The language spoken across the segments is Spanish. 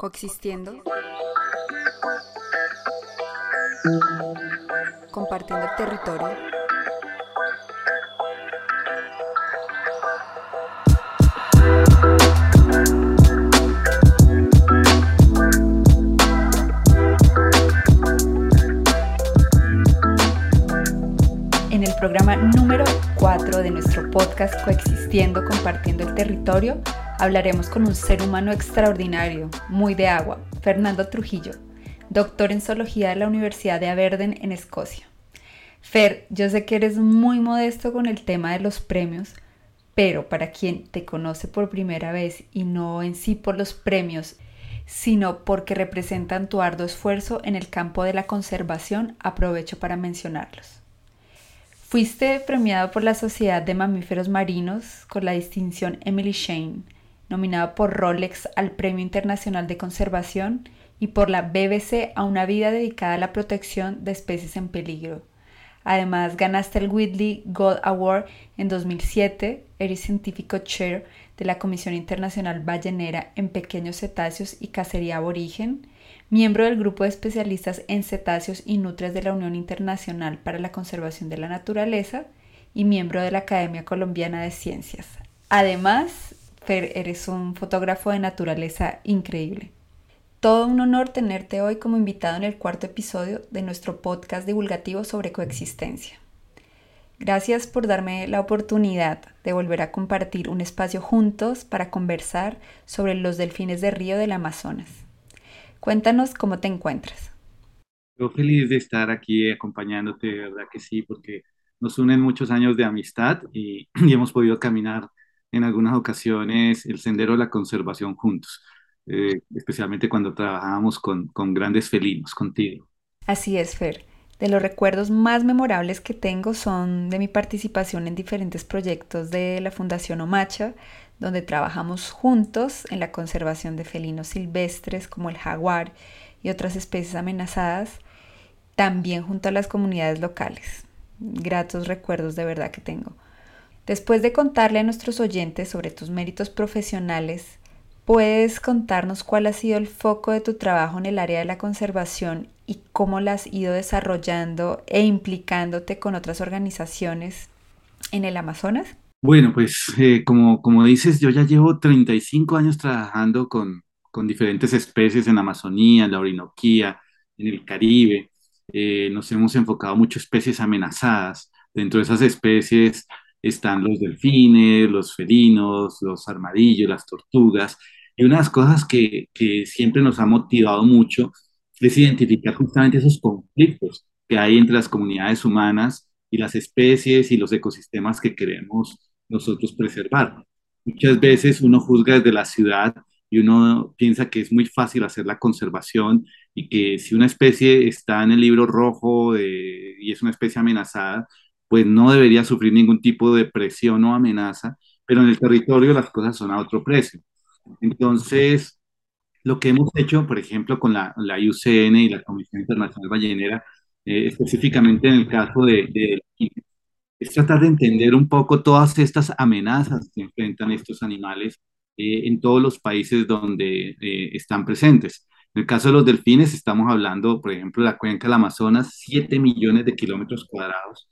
coexistiendo, compartiendo el territorio. En el programa número 4 de nuestro podcast Coexistiendo, compartiendo el territorio, hablaremos con un ser humano extraordinario, muy de agua, Fernando Trujillo, doctor en zoología de la Universidad de Aberdeen en Escocia. Fer, yo sé que eres muy modesto con el tema de los premios, pero para quien te conoce por primera vez y no en sí por los premios, sino porque representan tu arduo esfuerzo en el campo de la conservación, aprovecho para mencionarlos. Fuiste premiado por la Sociedad de Mamíferos Marinos con la distinción Emily Shane, nominado por Rolex al Premio Internacional de Conservación y por la BBC a una vida dedicada a la protección de especies en peligro. Además, ganaste el Whitley Gold Award en 2007, eres científico chair de la Comisión Internacional Ballenera en Pequeños Cetáceos y Cacería Aborigen, miembro del grupo de especialistas en cetáceos y nutrias de la Unión Internacional para la Conservación de la Naturaleza y miembro de la Academia Colombiana de Ciencias. Además, Fer, eres un fotógrafo de naturaleza increíble. Todo un honor tenerte hoy como invitado en el cuarto episodio de nuestro podcast divulgativo sobre coexistencia. Gracias por darme la oportunidad de volver a compartir un espacio juntos para conversar sobre los delfines de río del Amazonas. Cuéntanos cómo te encuentras. Yo feliz de estar aquí acompañándote, verdad que sí, porque nos unen muchos años de amistad y hemos podido caminar en algunas ocasiones el sendero de la conservación juntos, eh, especialmente cuando trabajábamos con, con grandes felinos contigo. Así es, Fer. De los recuerdos más memorables que tengo son de mi participación en diferentes proyectos de la Fundación Omacha, donde trabajamos juntos en la conservación de felinos silvestres como el jaguar y otras especies amenazadas, también junto a las comunidades locales. Gratos recuerdos de verdad que tengo. Después de contarle a nuestros oyentes sobre tus méritos profesionales, ¿puedes contarnos cuál ha sido el foco de tu trabajo en el área de la conservación y cómo la has ido desarrollando e implicándote con otras organizaciones en el Amazonas? Bueno, pues eh, como, como dices, yo ya llevo 35 años trabajando con, con diferentes especies en Amazonía, en la Orinoquía, en el Caribe. Eh, nos hemos enfocado mucho especies amenazadas. Dentro de esas especies están los delfines, los felinos, los armadillos, las tortugas. Y una de las cosas que, que siempre nos ha motivado mucho es identificar justamente esos conflictos que hay entre las comunidades humanas y las especies y los ecosistemas que queremos nosotros preservar. Muchas veces uno juzga desde la ciudad y uno piensa que es muy fácil hacer la conservación y que si una especie está en el libro rojo y es una especie amenazada, pues no debería sufrir ningún tipo de presión o amenaza, pero en el territorio las cosas son a otro precio. Entonces, lo que hemos hecho, por ejemplo, con la, la IUCN y la Comisión Internacional Ballenera, eh, específicamente en el caso de, de, es tratar de entender un poco todas estas amenazas que enfrentan estos animales eh, en todos los países donde eh, están presentes. En el caso de los delfines, estamos hablando, por ejemplo, de la cuenca del Amazonas, 7 millones de kilómetros cuadrados,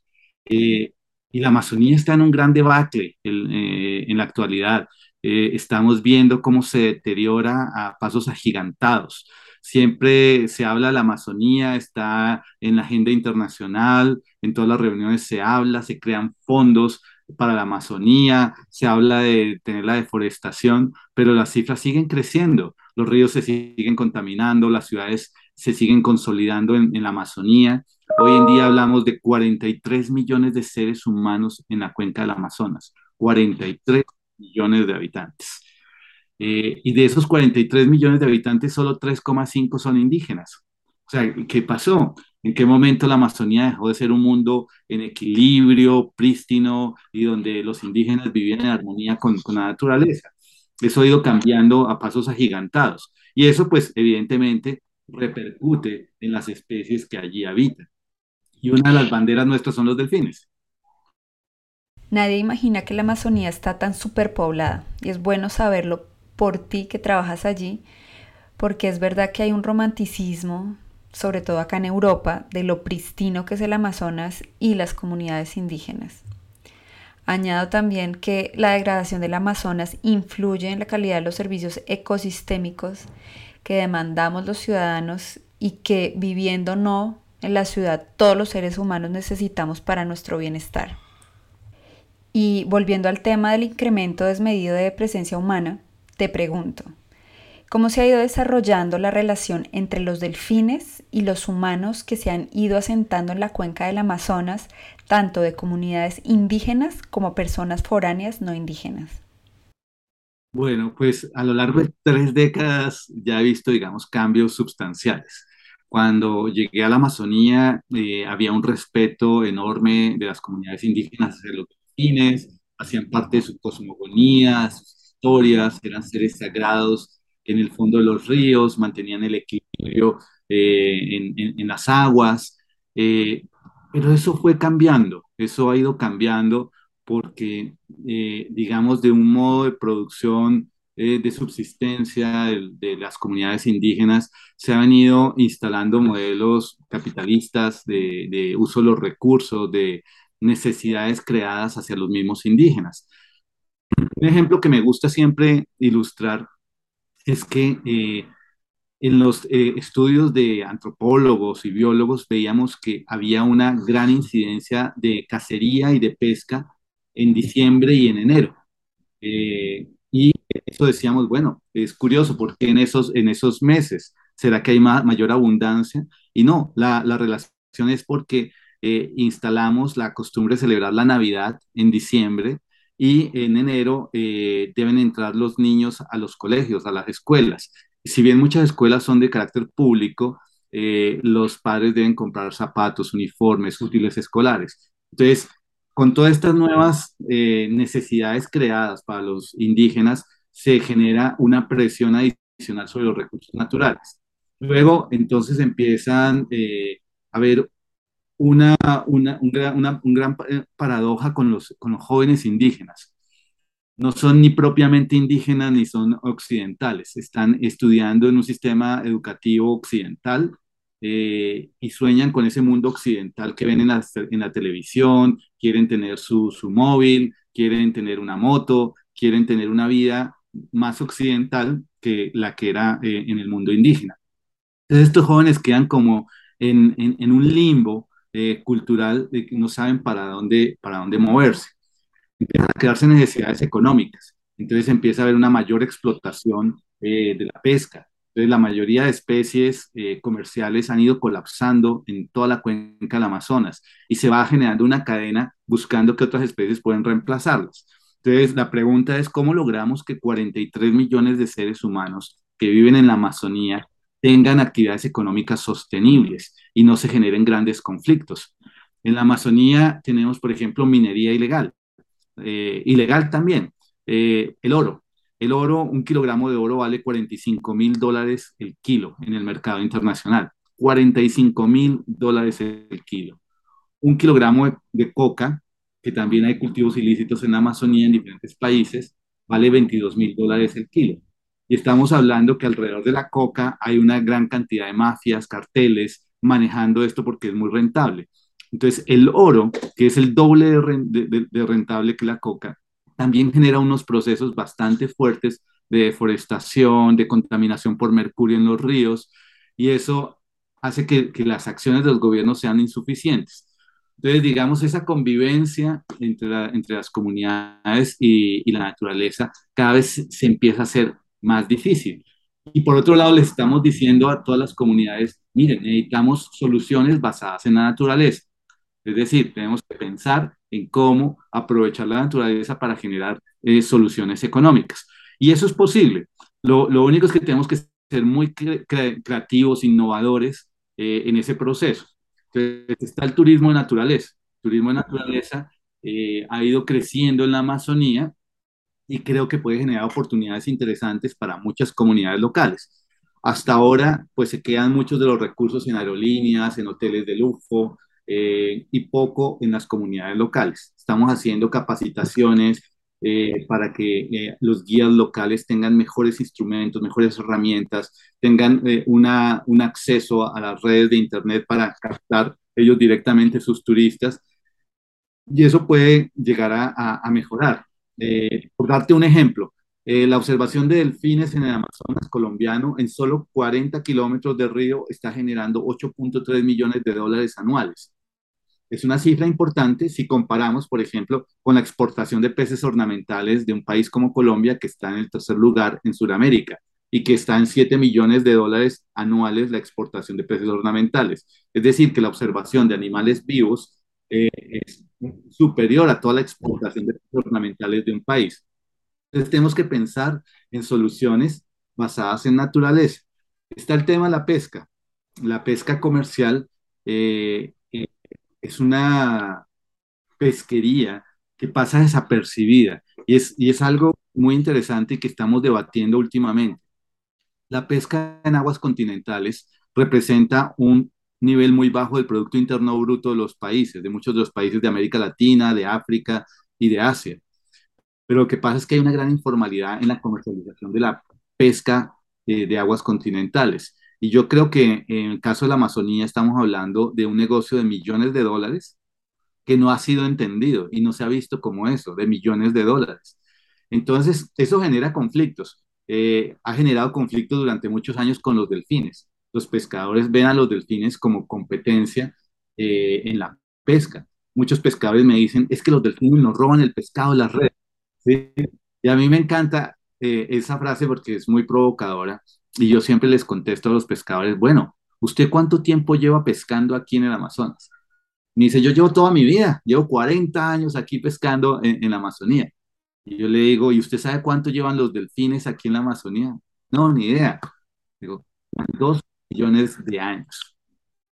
eh, y la Amazonía está en un gran debacle eh, en la actualidad. Eh, estamos viendo cómo se deteriora a pasos agigantados. Siempre se habla de la Amazonía, está en la agenda internacional, en todas las reuniones se habla, se crean fondos para la Amazonía, se habla de tener la deforestación, pero las cifras siguen creciendo, los ríos se siguen contaminando, las ciudades se siguen consolidando en, en la Amazonía Hoy en día hablamos de 43 millones de seres humanos en la cuenca del Amazonas, 43 millones de habitantes. Eh, y de esos 43 millones de habitantes, solo 3,5 son indígenas. O sea, ¿qué pasó? ¿En qué momento la Amazonía dejó de ser un mundo en equilibrio, prístino y donde los indígenas vivían en armonía con, con la naturaleza? Eso ha ido cambiando a pasos agigantados. Y eso, pues, evidentemente, repercute en las especies que allí habitan y una de las banderas nuestras son los delfines. Nadie imagina que la Amazonía está tan superpoblada y es bueno saberlo por ti que trabajas allí, porque es verdad que hay un romanticismo, sobre todo acá en Europa, de lo pristino que es el Amazonas y las comunidades indígenas. Añado también que la degradación del Amazonas influye en la calidad de los servicios ecosistémicos que demandamos los ciudadanos y que viviendo no en la ciudad todos los seres humanos necesitamos para nuestro bienestar. Y volviendo al tema del incremento desmedido de presencia humana, te pregunto, ¿cómo se ha ido desarrollando la relación entre los delfines y los humanos que se han ido asentando en la cuenca del Amazonas, tanto de comunidades indígenas como personas foráneas no indígenas? Bueno, pues a lo largo de tres décadas ya he visto, digamos, cambios sustanciales. Cuando llegué a la Amazonía eh, había un respeto enorme de las comunidades indígenas hacia los delfines, hacían parte de su cosmogonía, sus historias, eran seres sagrados en el fondo de los ríos, mantenían el equilibrio eh, en, las aguas, eh, pero eso fue cambiando, eso ha ido cambiando porque, eh, digamos, de un modo de producción eh, de subsistencia de, las comunidades indígenas, se han venido instalando modelos capitalistas de, de, uso de los recursos, de necesidades creadas hacia los mismos indígenas. Un ejemplo que me gusta siempre ilustrar es que eh, en los estudios de antropólogos y biólogos veíamos que había una gran incidencia de cacería y de pesca en diciembre y en enero. Eh, y eso decíamos, bueno, es curioso porque en esos, en esos meses será que hay mayor abundancia y no, la, la relación es porque eh, instalamos la costumbre de celebrar la Navidad en diciembre y en enero eh, deben entrar los niños a los colegios, a las escuelas. Si bien muchas escuelas son de carácter público, los padres deben comprar zapatos, uniformes, útiles escolares. Entonces, con todas estas nuevas eh, necesidades creadas para los indígenas, se genera una presión adicional sobre los recursos naturales. Luego, entonces, empiezan eh, a haber una, una, un gran, eh, paradoja con los, con los jóvenes indígenas. No son ni propiamente indígenas ni son occidentales. Están estudiando en un sistema educativo occidental eh, y sueñan con ese mundo occidental que ven en la, en la televisión, quieren tener su, su, móvil, quieren tener una moto, quieren tener una vida más occidental que la que era eh, en el mundo indígena. Entonces estos jóvenes quedan como en, en, un limbo eh, cultural de que no saben para dónde, para dónde moverse. Empiezan a crearse necesidades económicas. Entonces empieza a haber una mayor explotación de la pesca, entonces, la mayoría de especies eh, comerciales han ido colapsando en toda la cuenca del Amazonas y se va generando una cadena buscando que otras especies puedan reemplazarlas. Entonces, la pregunta es cómo logramos que 43 millones de seres humanos que viven en la Amazonía tengan actividades económicas sostenibles y no se generen grandes conflictos. En la Amazonía tenemos, por ejemplo, minería ilegal, eh, ilegal también, eh, el oro. El oro, un kilogramo de oro vale 45 mil dólares el kilo en el mercado internacional. 45 mil dólares el kilo. Un kilogramo de, coca, que también hay cultivos ilícitos en Amazonía en diferentes países, vale 22 mil dólares el kilo. Y estamos hablando que alrededor de la coca hay una gran cantidad de mafias, carteles manejando esto porque es muy rentable. Entonces, el oro, que es el doble de rentable que la coca, también genera unos procesos bastante fuertes de deforestación, de contaminación por mercurio en los ríos, y eso hace que, las acciones de los gobiernos sean insuficientes. Entonces, digamos, esa convivencia entre, entre las comunidades y, la naturaleza cada vez se empieza a hacer más difícil. Y por otro lado, le estamos diciendo a todas las comunidades, miren, necesitamos soluciones basadas en la naturaleza. Es decir, tenemos que pensar en cómo aprovechar la naturaleza para generar eh, soluciones económicas. Y eso es posible. Lo, lo, único es que tenemos que ser muy creativos, innovadores eh, en ese proceso. Entonces, está el turismo de naturaleza. El turismo de naturaleza eh, ha ido creciendo en la Amazonía y creo que puede generar oportunidades interesantes para muchas comunidades locales. Hasta ahora, pues se quedan muchos de los recursos en aerolíneas, en hoteles de lujo, eh, y poco en las comunidades locales. Estamos haciendo capacitaciones eh, para que eh, los guías locales tengan mejores instrumentos, mejores herramientas, tengan eh, una, un acceso a las redes de Internet para captar ellos directamente sus turistas. Y eso puede llegar a, a mejorar. por darte un ejemplo, la observación de delfines en el Amazonas colombiano en solo 40 kilómetros de río está generando 8.3 millones de dólares anuales. Es una cifra importante si comparamos, por ejemplo, con la exportación de peces ornamentales de un país como Colombia, que está en el tercer lugar en Sudamérica y que está en 7 millones de dólares anuales la exportación de peces ornamentales. Es decir, que la observación de animales vivos eh, es superior a toda la exportación de peces ornamentales de un país. Entonces tenemos que pensar en soluciones basadas en naturaleza. Está el tema de la pesca. La pesca comercial eh, es una pesquería que pasa desapercibida y es, y es algo muy interesante que estamos debatiendo últimamente. La pesca en aguas continentales representa un nivel muy bajo del Producto Interno Bruto de los países, de muchos de los países de América Latina, de África y de Asia. Pero lo que pasa es que hay una gran informalidad en la comercialización de la pesca eh, de aguas continentales. Y yo creo que en el caso de la Amazonía estamos hablando de un negocio de millones de dólares que no ha sido entendido y no se ha visto como eso, de millones de dólares. Entonces, eso genera conflictos. Eh, ha generado conflictos durante muchos años con los delfines. Los pescadores ven a los delfines como competencia eh, en la pesca. Muchos pescadores me dicen, es que los delfines nos roban el pescado las redes. Y a mí me encanta eh, esa frase porque es muy provocadora y yo siempre les contesto a los pescadores, bueno, ¿usted cuánto tiempo lleva pescando aquí en el Amazonas? Me dice, yo llevo toda mi vida, llevo 40 años aquí pescando en, la Amazonía. Y yo le digo, ¿y usted sabe cuánto llevan los delfines aquí en la Amazonía? No, ni idea. Digo, dos millones de años.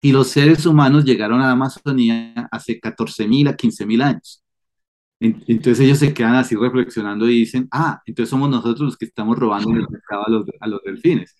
Y los seres humanos llegaron a la Amazonía hace 14 mil a 15 mil años. Entonces ellos se quedan así reflexionando y dicen, ah, entonces somos nosotros los que estamos robando el mercado a los, a los delfines.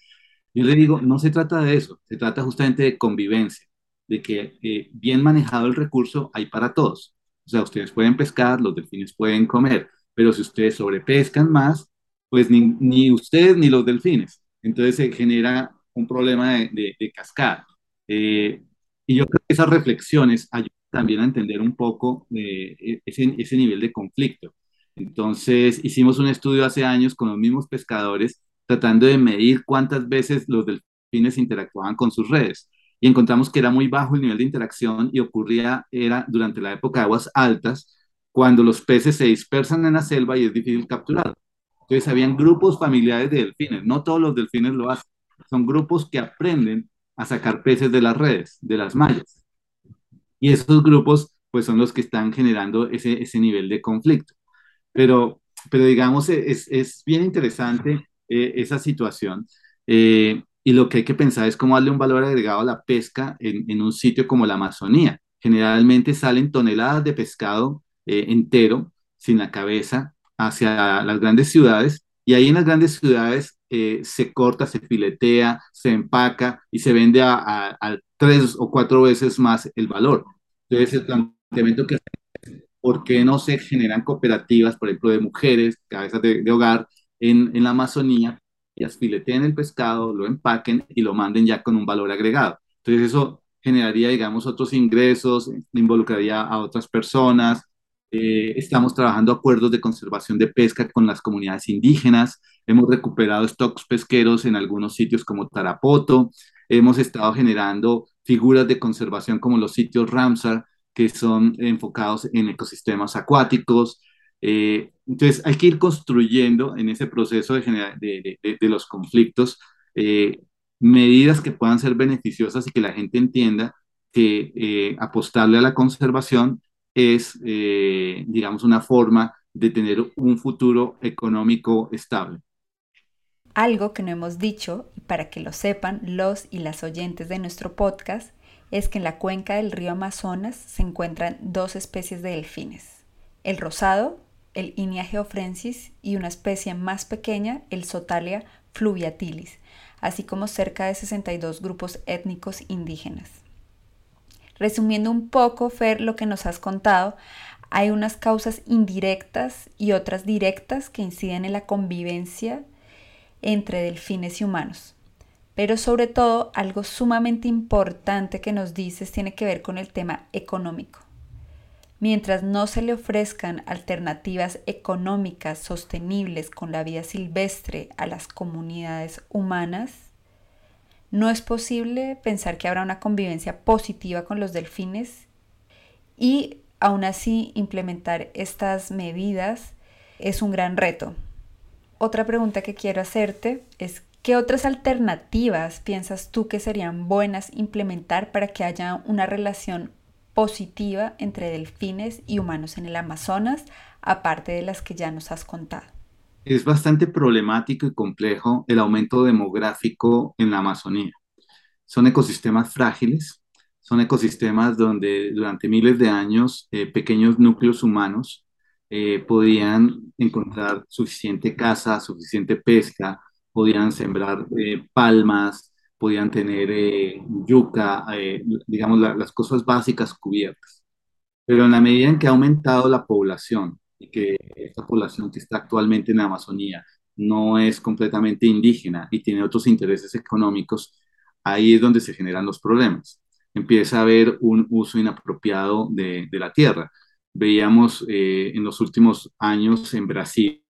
Yo le digo, no se trata de eso, se trata justamente de convivencia, de que eh, bien manejado el recurso hay para todos. O sea, ustedes pueden pescar, los delfines pueden comer, pero si ustedes sobrepescan más, pues ni, ni ustedes ni los delfines. Entonces se genera un problema de, de, cascada. Eh, y yo creo que esas reflexiones ayudan también a entender un poco eh, ese, ese nivel de conflicto. Entonces, hicimos un estudio hace años con los mismos pescadores tratando de medir cuántas veces los delfines interactuaban con sus redes. Y encontramos que era muy bajo el nivel de interacción y ocurría era durante la época de aguas altas, cuando los peces se dispersan en la selva y es difícil capturar. Entonces, habían grupos familiares de delfines. No todos los delfines lo hacen. Son grupos que aprenden a sacar peces de las redes, de las mallas. Y esos grupos, pues son los que están generando ese, ese nivel de conflicto. Pero, pero digamos, es, es bien interesante eh, esa situación. Eh, y lo que hay que pensar es cómo darle un valor agregado a la pesca en, en un sitio como la Amazonía. Generalmente salen toneladas de pescado eh, entero, sin la cabeza, hacia las grandes ciudades. Y ahí en las grandes ciudades se corta, se filetea, se empaca y se vende a, a, tres o cuatro veces más el valor. Entonces, el planteamiento que ¿por qué no se generan cooperativas, por ejemplo, de mujeres, cabezas de, hogar en, en, la Amazonía, ellas fileteen el pescado, lo empaquen y lo manden ya con un valor agregado? Entonces, eso generaría, digamos, otros ingresos, involucraría a otras personas. Eh, estamos trabajando acuerdos de conservación de pesca con las comunidades indígenas. Hemos recuperado stocks pesqueros en algunos sitios como Tarapoto. Hemos estado generando figuras de conservación como los sitios Ramsar, que son enfocados en ecosistemas acuáticos. Eh, entonces hay que ir construyendo en ese proceso de, de, de, los conflictos eh, medidas que puedan ser beneficiosas y que la gente entienda que eh, apostarle a la conservación es, digamos, una forma de tener un futuro económico estable. Algo que no hemos dicho, y para que lo sepan los y las oyentes de nuestro podcast, es que en la cuenca del río Amazonas se encuentran dos especies de delfines, el rosado, el Inia geofrensis, y una especie más pequeña, el Sotalia fluviatilis, así como cerca de 62 grupos étnicos indígenas. Resumiendo un poco, Fer, lo que nos has contado, Hay unas causas indirectas y otras directas que inciden en la convivencia entre delfines y humanos. Pero sobre todo, algo sumamente importante que nos dices tiene que ver con el tema económico. Mientras no se le ofrezcan alternativas económicas sostenibles con la vida silvestre a las comunidades humanas, no es posible pensar que habrá una convivencia positiva con los delfines y aún así implementar estas medidas es un gran reto. Otra pregunta que quiero hacerte es ¿qué otras alternativas piensas tú que serían buenas implementar para que haya una relación positiva entre delfines y humanos en el Amazonas, aparte de las que ya nos has contado. Es bastante problemático y complejo el aumento demográfico en la Amazonía. Son ecosistemas frágiles, son ecosistemas donde durante miles de años eh, pequeños núcleos humanos eh, podían encontrar suficiente caza, suficiente pesca, podían sembrar eh, palmas, podían tener eh, yuca, eh, digamos, las cosas básicas cubiertas. Pero en la medida en que ha aumentado la población y que esta población que está actualmente en la Amazonía no es completamente indígena y tiene otros intereses económicos, ahí es donde se generan los problemas. Empieza a haber un uso inapropiado de, de la tierra. Veíamos eh, en los últimos años en Brasil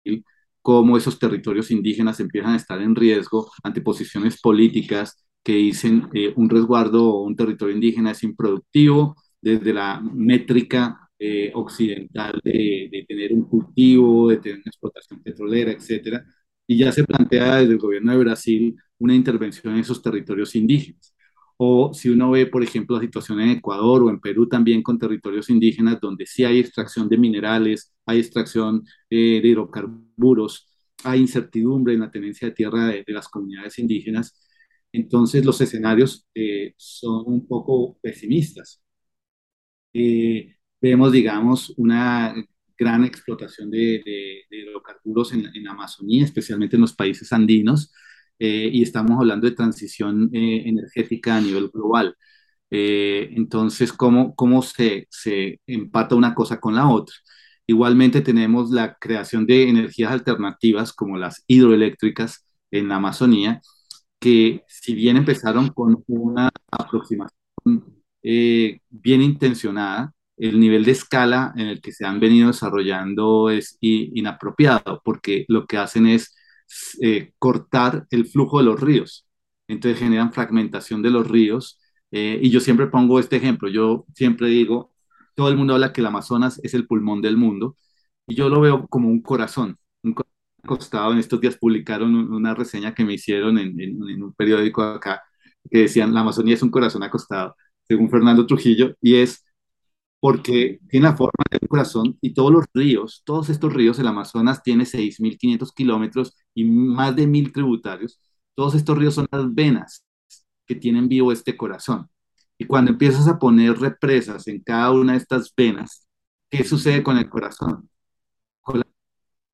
cómo esos territorios indígenas empiezan a estar en riesgo ante posiciones políticas que dicen eh, un resguardo o un territorio indígena es improductivo desde la métrica eh, occidental de, tener un cultivo, de tener una explotación petrolera, etcétera, y ya se plantea desde el gobierno de Brasil una intervención en esos territorios indígenas. O si uno ve, por ejemplo, la situación en Ecuador o en Perú también con territorios indígenas donde sí hay extracción de minerales, hay extracción eh, de hidrocarburos, hay incertidumbre en la tenencia de tierra de, las comunidades indígenas, entonces los escenarios eh, son un poco pesimistas. Eh, vemos, digamos, una gran explotación de, hidrocarburos en, Amazonía, especialmente en los países andinos, eh, y estamos hablando de transición eh, energética a nivel global. Eh, entonces, ¿cómo, cómo se, se empata una cosa con la otra? Igualmente tenemos la creación de energías alternativas como las hidroeléctricas en la Amazonía, que si bien empezaron con una aproximación bien intencionada, el nivel de escala en el que se han venido desarrollando es inapropiado, porque lo que hacen es eh, cortar el flujo de los ríos. Entonces generan fragmentación de los ríos. Eh, y yo siempre pongo este ejemplo. Yo siempre digo, todo el mundo habla que el Amazonas es el pulmón del mundo. Y yo lo veo como un corazón. Un acostado. En estos días publicaron una reseña que me hicieron en, en un periódico acá que decían, la Amazonía es un corazón acostado, según Fernando Trujillo. Y es porque tiene la forma de un corazón y todos los ríos, todos estos ríos, el Amazonas tiene 6.500 kilómetros y más de mil tributarios, todos estos ríos son las venas que tienen vivo este corazón. Y cuando empiezas a poner represas en cada una de estas venas, ¿qué sucede con el corazón?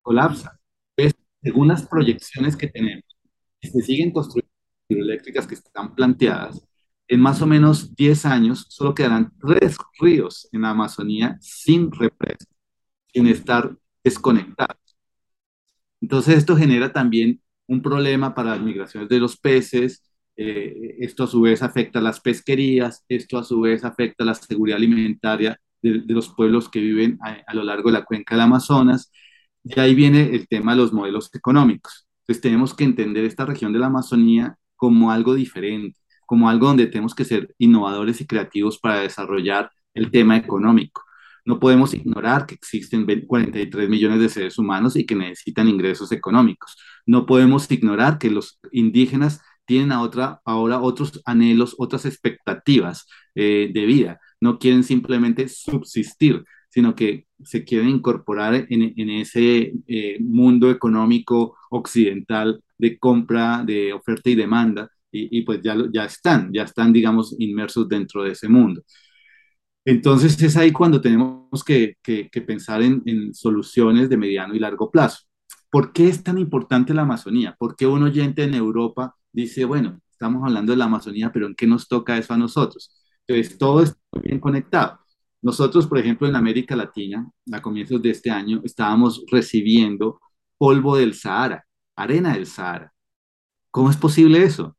Colapsa. según las proyecciones que tenemos, si se siguen construyendo hidroeléctricas que están planteadas, en más o menos 10 años solo quedarán tres ríos en la Amazonía sin represa, sin estar desconectados. Entonces esto genera también un problema para las migraciones de los peces, eh, esto a su vez afecta a las pesquerías, esto a su vez afecta a la seguridad alimentaria de, los pueblos que viven a, a, lo largo de la cuenca del Amazonas. Y ahí viene el tema de los modelos económicos. Entonces tenemos que entender esta región de la Amazonía como algo diferente como algo donde tenemos que ser innovadores y creativos para desarrollar el tema económico. No podemos ignorar que existen 43 millones de seres humanos y que necesitan ingresos económicos. No podemos ignorar que los indígenas tienen otra, ahora otros anhelos, otras expectativas eh, de vida. No quieren simplemente subsistir, sino que se quieren incorporar en, ese eh, mundo económico occidental de compra, de oferta y demanda, y, pues ya, ya están, ya están, digamos, inmersos dentro de ese mundo. Entonces es ahí cuando tenemos que, que, pensar en, en, soluciones de mediano y largo plazo. ¿Por qué es tan importante la Amazonía? ¿Por qué un oyente en Europa dice, bueno, estamos hablando de la Amazonía, pero ¿en qué nos toca eso a nosotros? Entonces todo está bien conectado. Nosotros, por ejemplo, en América Latina, a comienzos de este año, estábamos recibiendo polvo del Sahara, arena del Sahara. ¿Cómo es posible eso?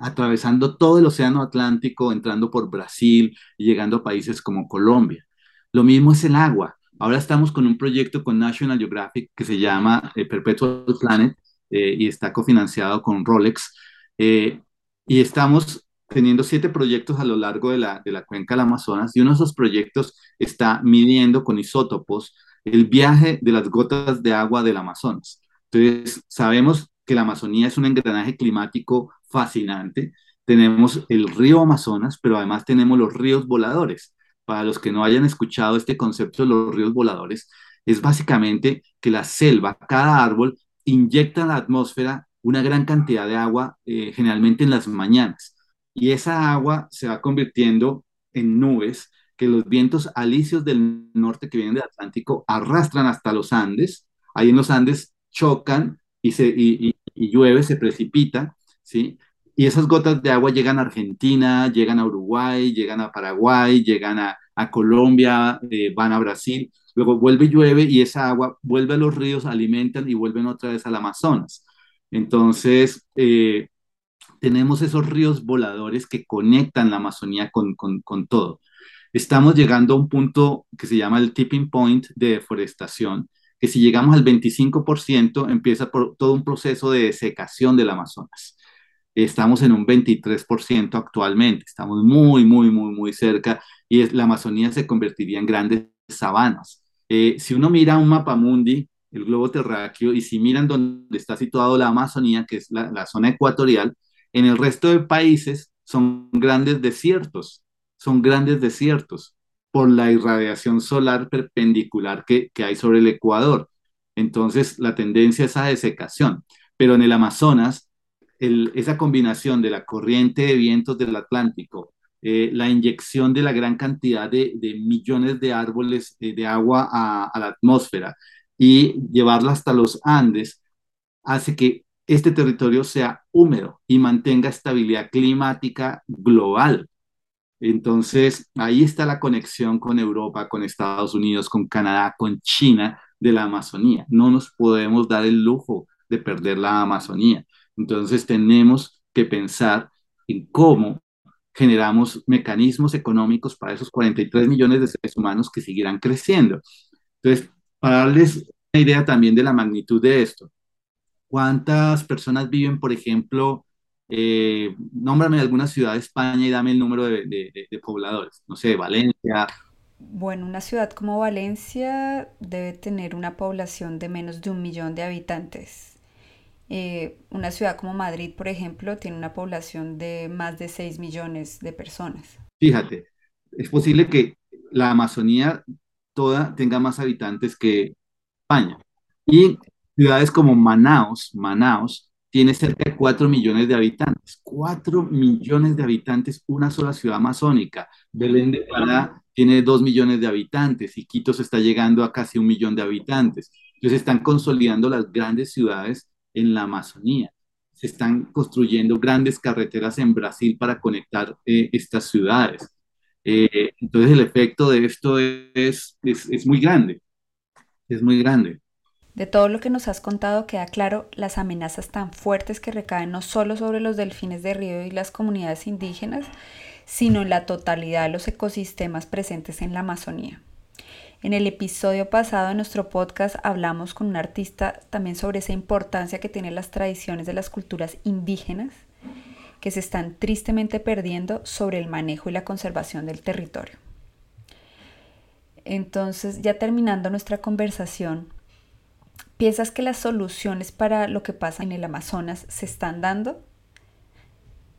Atravesando todo el Océano Atlántico, entrando por Brasil y llegando a países como Colombia. Lo mismo es el agua. Ahora estamos con un proyecto con National Geographic que se llama eh, Perpetual Planet eh, y está cofinanciado con Rolex. Eh, y estamos teniendo siete proyectos a lo largo de la, de la cuenca del Amazonas y uno de esos proyectos está midiendo con isótopos el viaje de las gotas de agua del Amazonas. Entonces, sabemos que la Amazonía es un engranaje climático fascinante. Tenemos el río Amazonas, pero además tenemos los ríos voladores. Para los que no hayan escuchado este concepto de los ríos voladores, es básicamente que la selva, cada árbol, inyecta a la atmósfera una gran cantidad de agua, eh, generalmente en las mañanas. Y esa agua se va convirtiendo en nubes que los vientos alisios del norte que vienen del Atlántico arrastran hasta los Andes. Ahí en los Andes chocan y, se, y, llueve, se precipita, ¿sí? Y esas gotas de agua llegan a Argentina, llegan a Uruguay, llegan a Paraguay, llegan a, a Colombia, eh, van a Brasil, luego vuelve y llueve y esa agua vuelve a los ríos, alimentan y vuelven otra vez al Amazonas. Entonces, eh, tenemos esos ríos voladores que conectan la Amazonía con, con, con todo. Estamos llegando a un punto que se llama el tipping point de deforestación, que si llegamos al 25% empieza por todo un proceso de desecación del Amazonas. Estamos en un 23% actualmente, estamos muy, muy, muy, muy cerca y es, la Amazonía se convertiría en grandes sabanas. Eh, si uno mira un mapa mundi, el globo terráqueo, y si miran dónde está situado la Amazonía, que es la, la zona ecuatorial, en el resto de países son grandes desiertos, son grandes desiertos por la irradiación solar perpendicular que, hay sobre el Ecuador. Entonces, la tendencia es a desecación. Pero en el Amazonas, esa combinación de la corriente de vientos del Atlántico, eh, la inyección de la gran cantidad de, millones de árboles eh, de agua a, la atmósfera y llevarla hasta los Andes, hace que este territorio sea húmedo y mantenga estabilidad climática global. Entonces, ahí está la conexión con Europa, con Estados Unidos, con Canadá, con China de la Amazonía. No nos podemos dar el lujo de perder la Amazonía. Entonces, tenemos que pensar en cómo generamos mecanismos económicos para esos 43 millones de seres humanos que seguirán creciendo. Entonces, para darles una idea también de la magnitud de esto, ¿cuántas personas viven, por ejemplo, eh, nómbrame alguna ciudad de España y dame el número de, pobladores. No sé, Valencia. Bueno, una ciudad como Valencia debe tener una población de menos de un millón de habitantes. Eh, una ciudad como Madrid, por ejemplo, tiene una población de más de 6 millones de personas. Fíjate, es posible que la Amazonía toda tenga más habitantes que España. Y ciudades como Manaos, Manaos, tiene cerca de 4 millones de habitantes. 4 millones de habitantes, una sola ciudad amazónica. Belén de Pará tiene 2 millones de habitantes y Quito se está llegando a casi un millón de habitantes. Entonces están consolidando las grandes ciudades en la Amazonía. Se están construyendo grandes carreteras en Brasil para conectar eh, estas ciudades. Eh, entonces el efecto de esto es, es, es muy grande. Es muy grande. De todo lo que nos has contado queda claro las amenazas tan fuertes que recaen no solo sobre los delfines de río y las comunidades indígenas, sino en la totalidad de los ecosistemas presentes en la Amazonía. En el episodio pasado de nuestro podcast hablamos con un artista también sobre esa importancia que tienen las tradiciones de las culturas indígenas que se están tristemente perdiendo sobre el manejo y la conservación del territorio. Entonces, ya terminando nuestra conversación, ¿Piensas que las soluciones para lo que pasa en el Amazonas se están dando?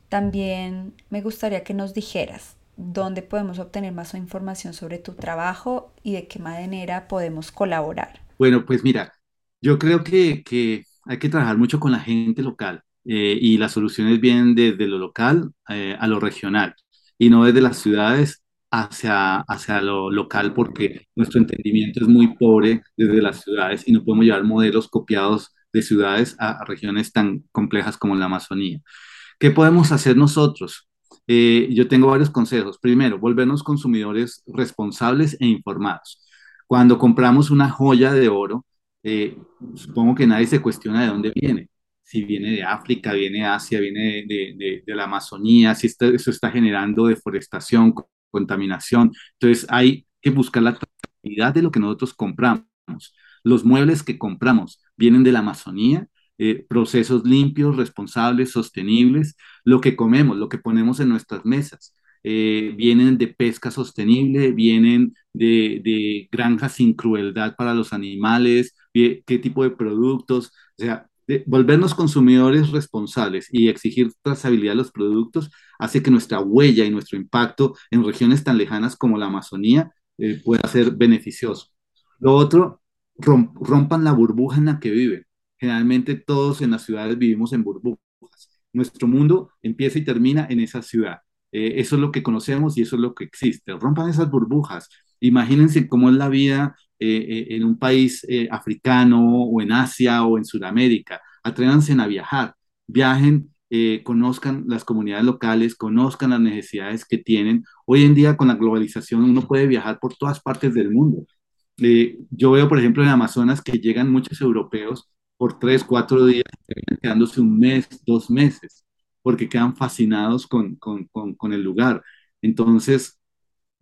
También me gustaría que nos dijeras dónde podemos obtener más información sobre tu trabajo y de qué manera podemos colaborar. Bueno, pues mira, yo creo que, hay que trabajar mucho con la gente local eh, y las soluciones vienen desde lo local eh, a lo regional y no desde las ciudades hacia, hacia lo local porque nuestro entendimiento es muy pobre desde las ciudades y no podemos llevar modelos copiados de ciudades a, regiones tan complejas como la Amazonía. ¿Qué podemos hacer nosotros? Eh, yo tengo varios consejos. Primero, volvernos consumidores responsables e informados. Cuando compramos una joya de oro, eh, supongo que nadie se cuestiona de dónde viene. Si viene de África, viene de Asia, viene de, la Amazonía, si eso está generando deforestación, contaminación. Entonces hay que buscar la calidad de lo que nosotros compramos. Los muebles que compramos vienen de la Amazonía, eh, procesos limpios, responsables, sostenibles. Lo que comemos, lo que ponemos en nuestras mesas, eh, vienen de pesca sostenible, vienen de, de, granjas sin crueldad para los animales, qué tipo de productos, o sea, volvernos consumidores responsables y exigir trazabilidad de los productos hace que nuestra huella y nuestro impacto en regiones tan lejanas como la Amazonía eh, pueda ser beneficioso. Lo otro, rompan la burbuja en la que viven. Generalmente todos en las ciudades vivimos en burbujas. Nuestro mundo empieza y termina en esa ciudad. Eh, eso es lo que conocemos y eso es lo que existe. Rompan esas burbujas. Imagínense cómo es la vida eh, en un país africano o en Asia o en Sudamérica. Atrévanse a viajar. Viajen conozcan las comunidades locales, conozcan las necesidades que tienen. Hoy en día con la globalización uno puede viajar por todas partes del mundo. Eh, yo veo, por ejemplo, en Amazonas que llegan muchos europeos por tres, cuatro días, quedándose un mes, dos meses, porque quedan fascinados con, con, con, el lugar. Entonces,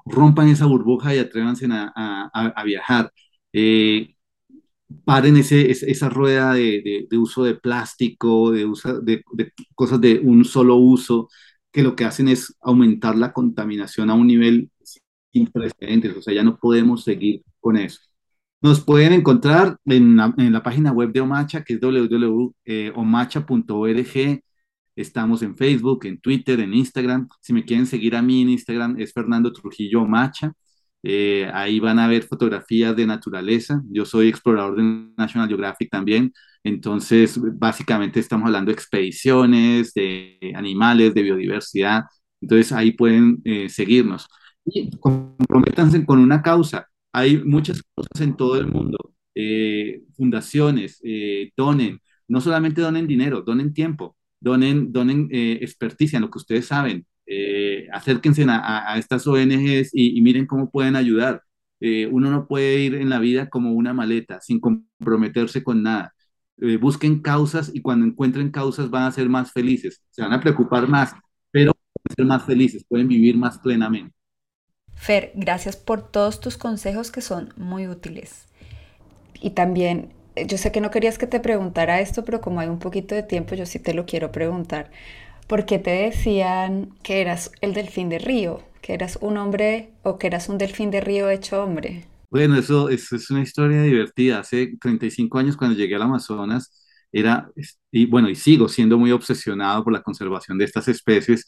rompan esa burbuja y atrévanse a, a, viajar. Eh, paren ese, esa rueda de, de, uso de plástico, de, uso, de, cosas de un solo uso, que lo que hacen es aumentar la contaminación a un nivel sin precedentes. O sea, ya no podemos seguir con eso. Nos pueden encontrar en la, página web de Omacha, que es www.omacha.org. Estamos en Facebook, en Twitter, en Instagram. Si me quieren seguir a mí en Instagram es Fernando Trujillo Omacha. Eh, ahí van a ver fotografías de naturaleza. Yo soy explorador de National Geographic también. Entonces, básicamente estamos hablando de expediciones, de animales, de biodiversidad. Entonces, ahí pueden eh, seguirnos. Y comprométanse con una causa. Hay muchas cosas en todo el mundo, eh, fundaciones, eh, donen, no solamente donen dinero, donen tiempo, donen, donen eh, experticia en lo que ustedes saben, acérquense a, estas ONGs y, miren cómo pueden ayudar. uno no puede ir en la vida como una maleta, sin comprometerse con nada. busquen causas y cuando encuentren causas van a ser más felices, se van a preocupar más, pero ser más felices, pueden vivir más plenamente. Fer, gracias por todos tus consejos que son muy útiles. Y también, eh, yo sé que no querías que te preguntara esto, pero como hay un poquito de tiempo, yo sí te lo quiero preguntar. ¿Por qué te decían que eras el delfín de río? ¿Que eras un hombre o que eras un delfín de río hecho hombre? Bueno, eso, eso es una historia divertida. Hace 35 años cuando llegué al Amazonas, era, y bueno, y sigo siendo muy obsesionado por la conservación de estas especies.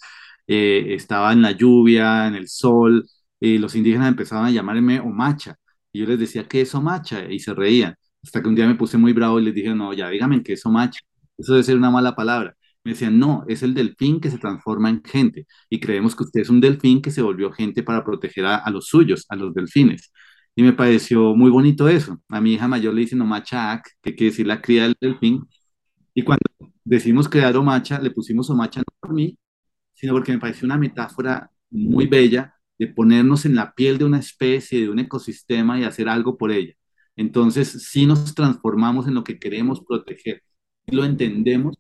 Eh, estaba en la lluvia, en el sol, y los indígenas empezaban a llamarme Omacha. Y yo les decía, ¿qué es Omacha? Y se reían. Hasta que un día me puse muy bravo y les dije, no, ya díganme qué es Omacha. Eso debe ser una mala palabra. Me decían, no, es el delfín que se transforma en gente. Y creemos que usted es un delfín que se volvió gente para proteger a, los suyos, a los delfines. Y me pareció muy bonito eso. A mi hija mayor le dicen Omacha que quiere decir la cría del delfín. Y cuando decimos crear Omacha, le pusimos Omacha no por mí, sino porque me pareció una metáfora muy bella de ponernos en la piel de una especie, de un ecosistema y hacer algo por ella. Entonces, si nos transformamos en lo que queremos proteger y lo entendemos,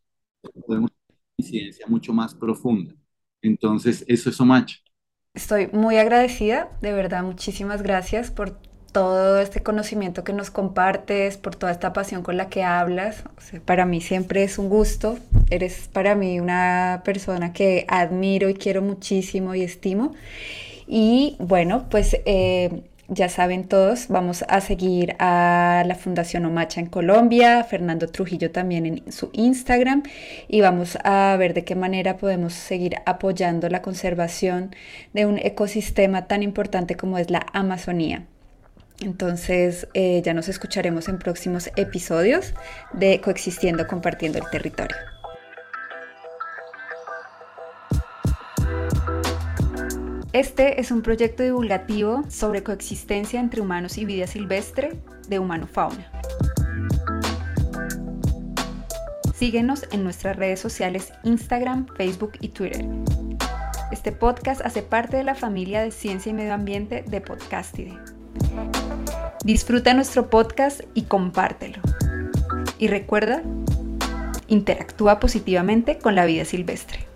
podemos tener una incidencia mucho más profunda. Entonces, eso es Omacha. Estoy muy agradecida, de verdad, muchísimas gracias por todo este conocimiento que nos compartes, por toda esta pasión con la que hablas. para mí siempre es un gusto. Eres para mí una persona que admiro y quiero muchísimo y estimo. Y bueno, pues eh, ya saben todos, vamos a seguir a la Fundación Omacha en Colombia, Fernando Trujillo también en su Instagram y vamos a ver de qué manera podemos seguir apoyando la conservación de un ecosistema tan importante como es la Amazonía. Entonces eh, ya nos escucharemos en próximos episodios de Coexistiendo, Compartiendo el Territorio. Este es un proyecto divulgativo sobre coexistencia entre humanos y vida silvestre de Humano Fauna. Síguenos en nuestras redes sociales Instagram, Facebook y Twitter. Este podcast hace parte de la familia de Ciencia y Medio Ambiente de Podcastide. Disfruta nuestro podcast y compártelo. Y recuerda, interactúa positivamente con la vida silvestre.